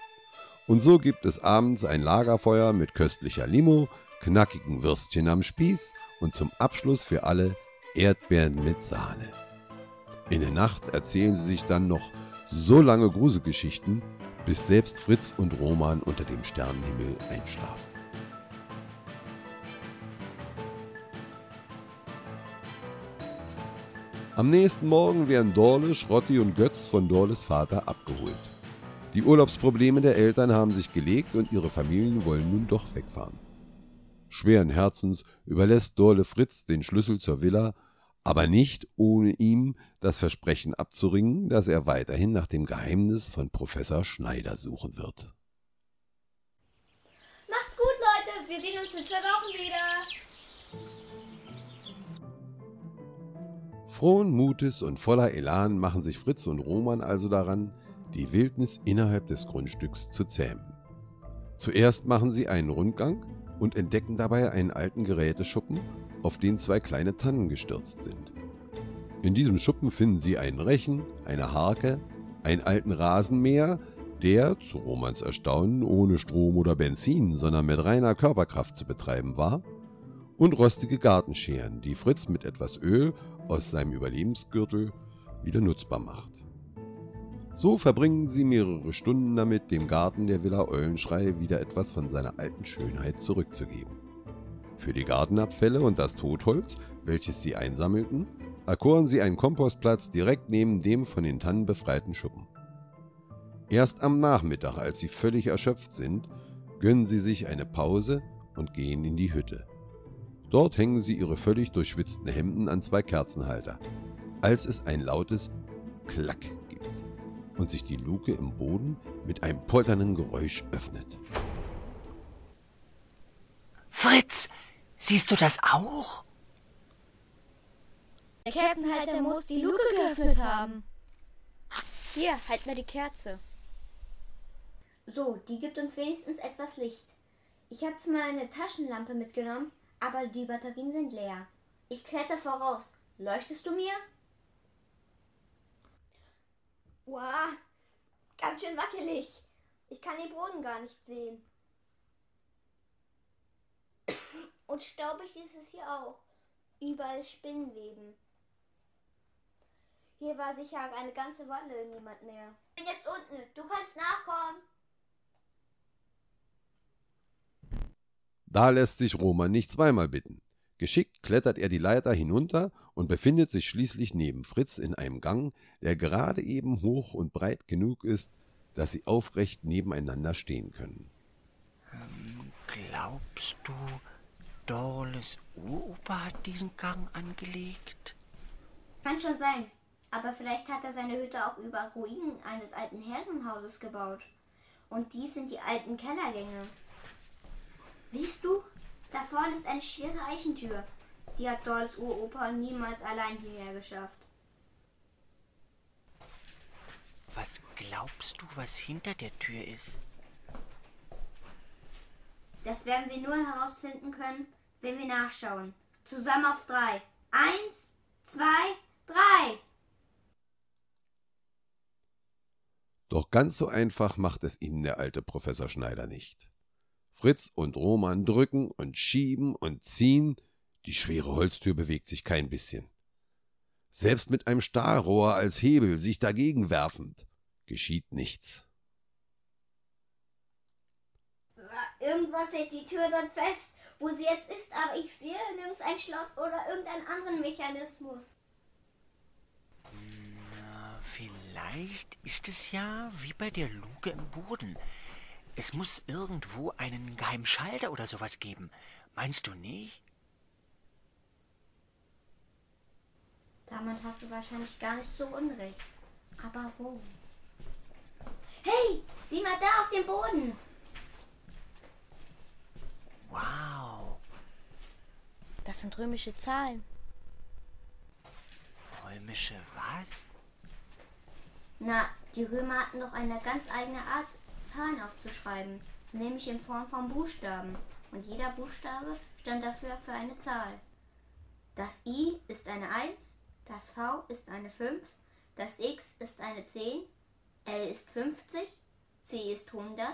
Und so gibt es abends ein Lagerfeuer mit köstlicher Limo, knackigen Würstchen am Spieß und zum Abschluss für alle Erdbeeren mit Sahne. In der Nacht erzählen sie sich dann noch so lange Gruselgeschichten, bis selbst Fritz und Roman unter dem Sternenhimmel einschlafen. Am nächsten Morgen werden Dorle, Schrotti und Götz von Dorles Vater abgeholt. Die Urlaubsprobleme der Eltern haben sich gelegt und ihre Familien wollen nun doch wegfahren. Schweren Herzens überlässt Dorle Fritz den Schlüssel zur Villa, aber nicht ohne ihm das Versprechen abzuringen, dass er weiterhin nach dem Geheimnis von Professor Schneider suchen wird. Macht's gut, Leute. Wir sehen uns in zwei Wochen wieder. Frohen Mutes und voller Elan machen sich Fritz und Roman also daran, die Wildnis innerhalb des Grundstücks zu zähmen. Zuerst machen sie einen Rundgang und entdecken dabei einen alten Geräteschuppen, auf den zwei kleine Tannen gestürzt sind. In diesem Schuppen finden sie einen Rechen, eine Harke, einen alten Rasenmäher, der, zu Romans Erstaunen, ohne Strom oder Benzin, sondern mit reiner Körperkraft zu betreiben war, und rostige Gartenscheren, die Fritz mit etwas Öl aus seinem Überlebensgürtel wieder nutzbar macht. So verbringen sie mehrere Stunden damit, dem Garten der Villa Eulenschrei wieder etwas von seiner alten Schönheit zurückzugeben. Für die Gartenabfälle und das Totholz, welches sie einsammelten, erkoren sie einen Kompostplatz direkt neben dem von den Tannen befreiten Schuppen. Erst am Nachmittag, als sie völlig erschöpft sind, gönnen sie sich eine Pause und gehen in die Hütte. Dort hängen sie ihre völlig durchschwitzten Hemden an zwei Kerzenhalter, als es ein lautes Klack gibt und sich die Luke im Boden mit einem polternden Geräusch öffnet. Fritz, siehst du das auch? Der Kerzenhalter muss die Luke geöffnet haben. Hier, halt mal die Kerze. So, die gibt uns wenigstens etwas Licht. Ich habe zwar eine Taschenlampe mitgenommen, aber die Batterien sind leer. Ich kletter voraus. Leuchtest du mir? Wow, ganz schön wackelig. Ich kann den Boden gar nicht sehen. Und staubig ist es hier auch. Überall Spinnenweben. Hier war sicher eine ganze Weile niemand mehr. Ich bin jetzt unten. Du kannst nachkommen. Da lässt sich Roman nicht zweimal bitten. Geschickt klettert er die Leiter hinunter und befindet sich schließlich neben Fritz in einem Gang, der gerade eben hoch und breit genug ist, dass sie aufrecht nebeneinander stehen können. Glaubst du, Dorles Uropa hat diesen Gang angelegt? Kann schon sein. Aber vielleicht hat er seine Hütte auch über Ruinen eines alten Herrenhauses gebaut. Und dies sind die alten Kellergänge. Siehst du? Da vorne ist eine schwere Eichentür. Die hat Dorles Uropa niemals allein hierher geschafft. Was glaubst du, was hinter der Tür ist? Das werden wir nur herausfinden können, wenn wir nachschauen. Zusammen auf drei. Eins, zwei, drei. Doch ganz so einfach macht es ihnen der alte Professor Schneider nicht. Fritz und Roman drücken und schieben und ziehen, die schwere Holztür bewegt sich kein bisschen. Selbst mit einem Stahlrohr als Hebel sich dagegen werfend, geschieht nichts. Irgendwas hält die Tür dort fest, wo sie jetzt ist, aber ich sehe nirgends ein Schloss oder irgendeinen anderen Mechanismus. Na, vielleicht ist es ja wie bei der Luke im Boden. Es muss irgendwo einen geheimen Schalter oder sowas geben. Meinst du nicht? Damit hast du wahrscheinlich gar nicht so unrecht. Aber wo? Hey, sieh mal da auf dem Boden. Wow. Das sind römische Zahlen. Römische was? Na, die Römer hatten doch eine ganz eigene Art, Zahlen aufzuschreiben, nämlich in Form von Buchstaben. Und jeder Buchstabe stand dafür für eine Zahl. Das I ist eine 1, das V ist eine 5, das X ist eine 10, L ist 50, C ist 100,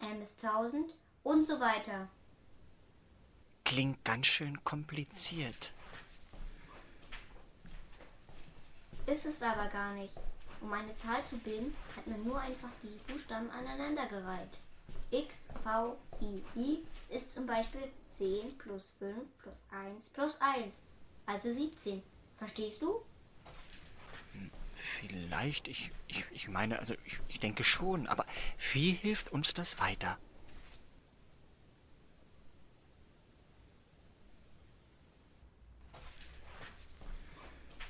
M ist 1000 und so weiter. Klingt ganz schön kompliziert. Ist es aber gar nicht. Um eine Zahl zu bilden, hat man nur einfach die Buchstaben aneinandergereiht. X, V, I, I ist zum Beispiel 10 plus 5 plus 1 plus 1, also 17. Verstehst du? Vielleicht, ich, ich, ich meine, also ich, ich denke schon, aber wie hilft uns das weiter?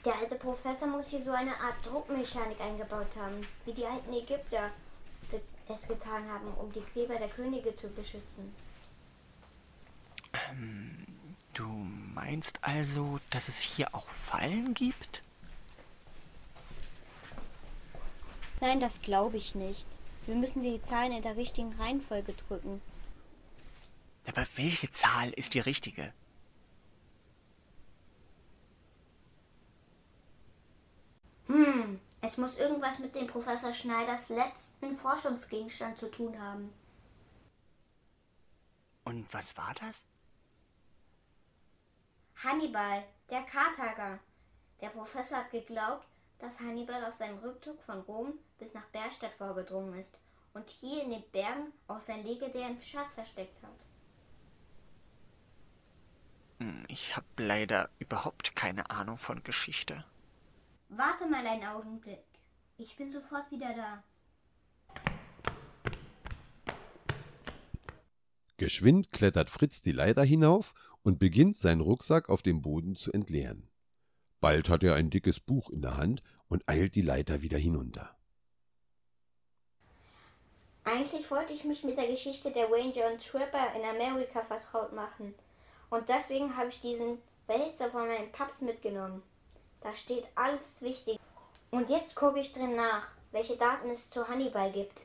Der alte Professor muss hier so eine Art Druckmechanik eingebaut haben, wie die alten Ägypter es getan haben, um die Gräber der Könige zu beschützen. Ähm, du meinst also, dass es hier auch Fallen gibt? Nein, das glaube ich nicht. Wir müssen die Zahlen in der richtigen Reihenfolge drücken. Aber welche Zahl ist die richtige? Hm, es muss irgendwas mit dem Professor Schneiders letzten Forschungsgegenstand zu tun haben. Und was war das? Hannibal, der Karthager. Der Professor hat geglaubt, dass Hannibal auf seinem Rückzug von Rom bis nach Berstadt vorgedrungen ist und hier in den Bergen auch sein legendären Schatz versteckt hat. Hm, ich habe leider überhaupt keine Ahnung von Geschichte. Warte mal einen Augenblick. Ich bin sofort wieder da. Geschwind klettert Fritz die Leiter hinauf und beginnt seinen Rucksack auf dem Boden zu entleeren. Bald hat er ein dickes Buch in der Hand und eilt die Leiter wieder hinunter. Eigentlich wollte ich mich mit der Geschichte der Ranger und Trapper in Amerika vertraut machen. Und deswegen habe ich diesen Wälzer von meinem Paps mitgenommen. Da steht alles wichtig. Und jetzt gucke ich drin nach, welche Daten es zu Hannibal gibt.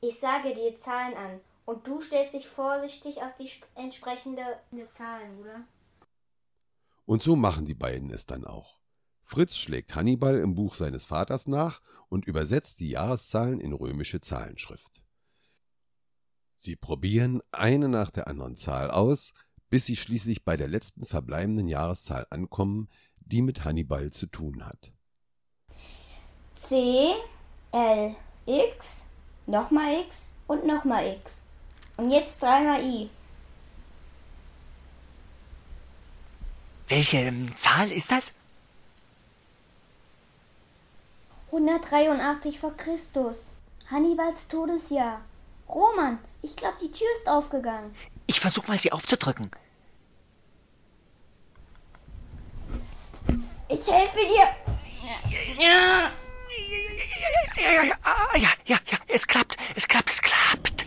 Ich sage dir Zahlen an und du stellst dich vorsichtig auf die entsprechende Zahlen, oder? Und so machen die beiden es dann auch. Fritz schlägt Hannibal im Buch seines Vaters nach und übersetzt die Jahreszahlen in römische Zahlenschrift. Sie probieren eine nach der anderen Zahl aus, bis sie schließlich bei der letzten verbleibenden Jahreszahl ankommen, die mit Hannibal zu tun hat. C, L, X, nochmal X und nochmal X. Und jetzt dreimal I. Welche ähm, Zahl ist das? 183 vor Christus. Hannibals Todesjahr. Roman, ich glaube, die Tür ist aufgegangen. Ich versuch mal, sie aufzudrücken. Ich helfe dir. Ja. Ja, ja, ja, ja, ja, ja, es klappt, es klappt, es klappt.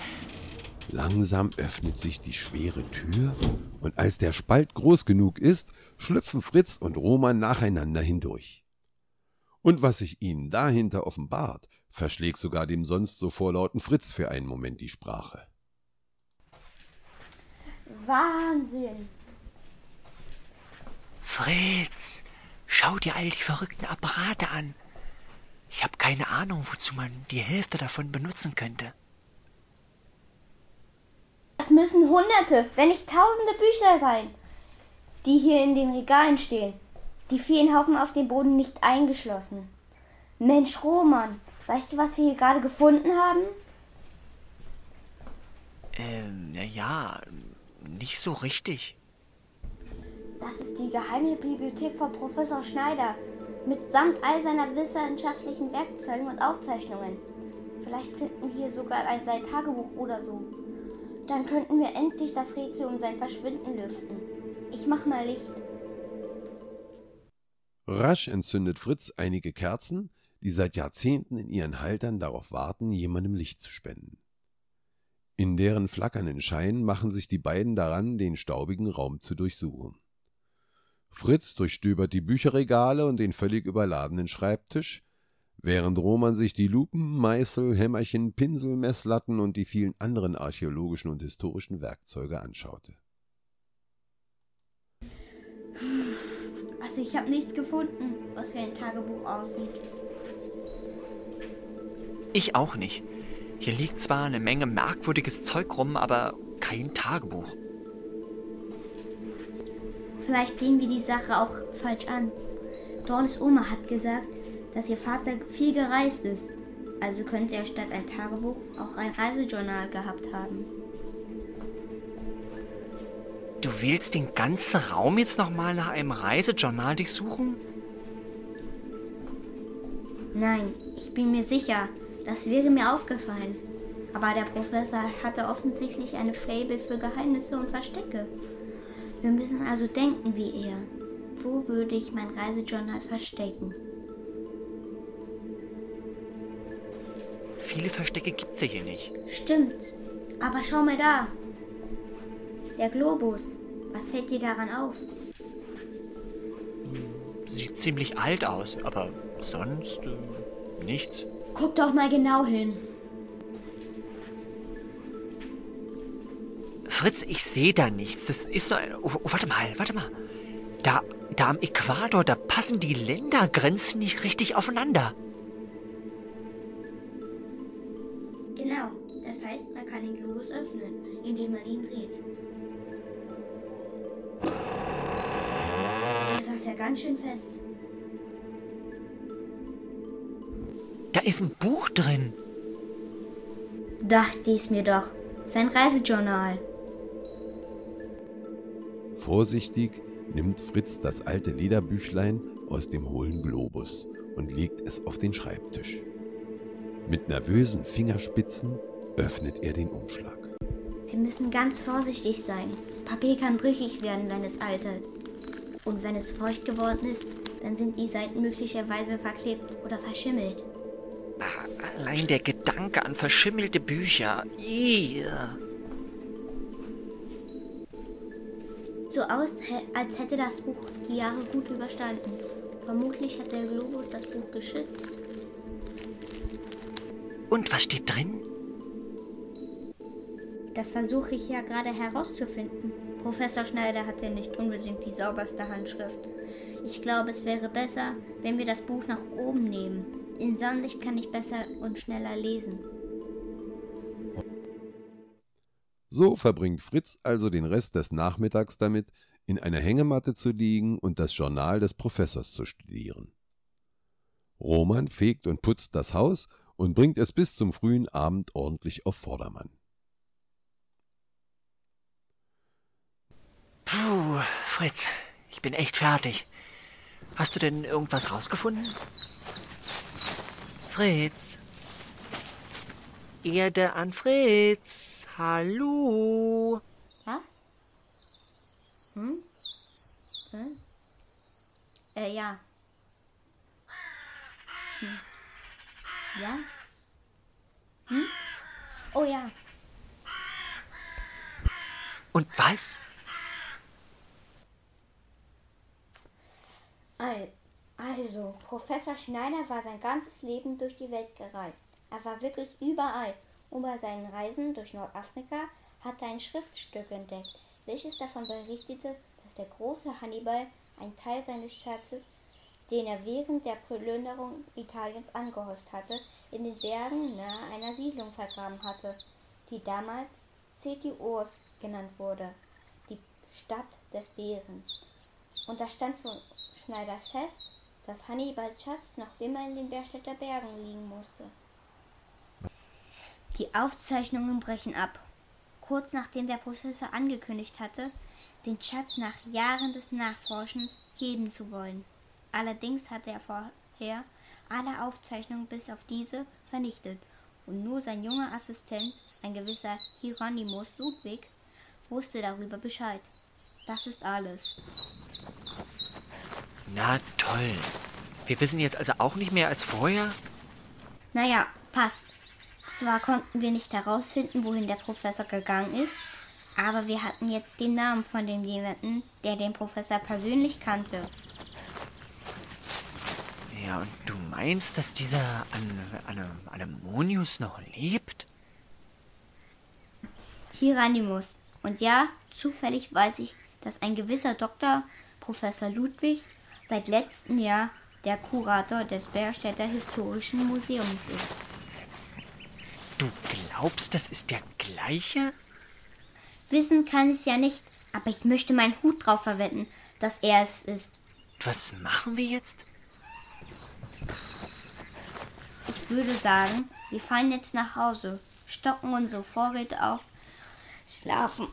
Langsam öffnet sich die schwere Tür und als der Spalt groß genug ist, schlüpfen Fritz und Roman nacheinander hindurch. Und was sich ihnen dahinter offenbart, verschlägt sogar dem sonst so vorlauten Fritz für einen Moment die Sprache. Wahnsinn. Fritz, schau dir all die verrückten Apparate an. Ich habe keine Ahnung, wozu man die Hälfte davon benutzen könnte. Das müssen Hunderte, wenn nicht Tausende Bücher sein, die hier in den Regalen stehen. Die vielen Haufen auf dem Boden nicht eingeschlossen. Mensch, Roman, weißt du, was wir hier gerade gefunden haben? Ähm, na ja, nicht so richtig. Das ist die geheime Bibliothek von Professor Schneider, mitsamt all seiner wissenschaftlichen Werkzeugen und Aufzeichnungen. Vielleicht finden wir hier sogar ein sein Tagebuch oder so. Dann könnten wir endlich das Rätsel um sein Verschwinden lüften. Ich mach mal Licht. Rasch entzündet Fritz einige Kerzen, die seit Jahrzehnten in ihren Haltern darauf warten, jemandem Licht zu spenden. In deren flackernden Schein machen sich die beiden daran, den staubigen Raum zu durchsuchen. Fritz durchstöbert die Bücherregale und den völlig überladenen Schreibtisch, während Roman sich die Lupen, Meißel, Hämmerchen, Pinsel, Messlatten und die vielen anderen archäologischen und historischen Werkzeuge anschaute. Also ich habe nichts gefunden, was wie ein Tagebuch aussieht. Ich auch nicht. Hier liegt zwar eine Menge merkwürdiges Zeug rum, aber kein Tagebuch. Vielleicht gehen wir die Sache auch falsch an. Dornes Oma hat gesagt, dass ihr Vater viel gereist ist. Also könnte er statt ein Tagebuch auch ein Reisejournal gehabt haben. Du willst den ganzen Raum jetzt nochmal nach einem Reisejournal durchsuchen? Nein, ich bin mir sicher, das wäre mir aufgefallen. Aber der Professor hatte offensichtlich eine Fable für Geheimnisse und Verstecke. Wir müssen also denken wie er. Wo würde ich mein Reisejournal verstecken? Viele Verstecke gibt's ja hier nicht. Stimmt. Aber schau mal da. Der Globus. Was fällt dir daran auf? Sieht ziemlich alt aus, aber sonst äh, nichts. Guck doch mal genau hin. Fritz, ich sehe da nichts. Das ist nur ein. Oh, oh, warte mal, warte mal. Da, da am Äquator, da passen die Ländergrenzen nicht richtig aufeinander. Genau. Das heißt, man kann den Globus öffnen, indem man ihn dreht. Der saß ja ganz schön fest. Da ist ein Buch drin. Dachte ich's mir doch. Sein Reisejournal. Vorsichtig nimmt Fritz das alte Lederbüchlein aus dem hohlen Globus und legt es auf den Schreibtisch. Mit nervösen Fingerspitzen öffnet er den Umschlag. Wir müssen ganz vorsichtig sein. Papier kann brüchig werden, wenn es altert. Und wenn es feucht geworden ist, dann sind die Seiten möglicherweise verklebt oder verschimmelt. Allein der Gedanke an verschimmelte Bücher. Ih. So aus, als hätte das Buch die Jahre gut überstanden. Vermutlich hat der Globus das Buch geschützt. Und was steht drin? Das versuche ich ja gerade herauszufinden. Professor Schneider hat ja nicht unbedingt die sauberste Handschrift. Ich glaube, es wäre besser, wenn wir das Buch nach oben nehmen. In Sonnenlicht kann ich besser und schneller lesen. So verbringt Fritz also den Rest des Nachmittags damit, in einer Hängematte zu liegen und das Journal des Professors zu studieren. Roman fegt und putzt das Haus und bringt es bis zum frühen Abend ordentlich auf Vordermann. Puh, Fritz, Ich bin echt fertig. Hast du denn irgendwas rausgefunden? Fritz? Erde an Fritz. Hallo? Was? Hm? Hm? Äh, ja. Hm. Ja? Hm? Oh ja. Und was? Al- Also, Professor Schneider war sein ganzes Leben durch die Welt gereist. Er war wirklich überall. Und bei seinen Reisen durch Nordafrika hat er ein Schriftstück entdeckt, welches davon berichtete, dass der große Hannibal einen Teil seines Schatzes, den er während der Plünderung Italiens angehäuft hatte, in den Bergen nahe einer Siedlung vergraben hatte, die damals Cetiurs genannt wurde, die Stadt des Bären. Und da stand für Schneider fest, dass Hannibals Schatz noch immer in den Bergstädter Bergen liegen musste. Die Aufzeichnungen brechen ab. Kurz nachdem der Professor angekündigt hatte, den Schatz nach Jahren des Nachforschens heben zu wollen. Allerdings hatte er vorher alle Aufzeichnungen bis auf diese vernichtet und nur sein junger Assistent, ein gewisser Hieronymus Ludwig, wusste darüber Bescheid. Das ist alles. Na toll. Wir wissen jetzt also auch nicht mehr als vorher? Naja, passt. Zwar konnten wir nicht herausfinden, wohin der Professor gegangen ist, aber wir hatten jetzt den Namen von dem jemanden, der den Professor persönlich kannte. Ja, und du meinst, dass dieser An An Anemonius noch lebt? Hieronymus. Und ja, zufällig weiß ich, dass ein gewisser Doktor, Professor Ludwig, seit letztem Jahr der Kurator des Bergstädter Historischen Museums ist. Du glaubst, das ist der gleiche? Wissen kann es ja nicht, aber ich möchte meinen Hut drauf verwenden, dass er es ist. Was machen wir jetzt? Ich würde sagen, wir fahren jetzt nach Hause, stocken unsere Vorräte auf, schlafen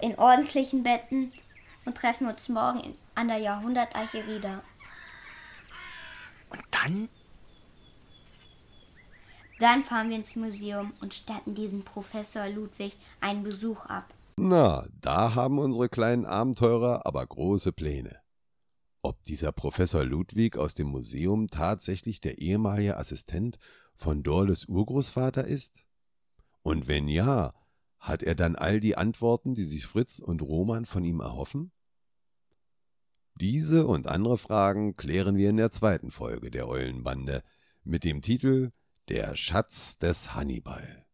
in ordentlichen Betten und treffen uns morgen an der Jahrhunderteiche wieder. Und dann? Dann fahren wir ins Museum und statten diesem Professor Ludwig einen Besuch ab. Na, da haben unsere kleinen Abenteurer aber große Pläne. Ob dieser Professor Ludwig aus dem Museum tatsächlich der ehemalige Assistent von Dorles Urgroßvater ist? Und wenn ja, hat er dann all die Antworten, die sich Fritz und Roman von ihm erhoffen? Diese und andere Fragen klären wir in der zweiten Folge der Eulenbande mit dem Titel Der Schatz des Hannibal.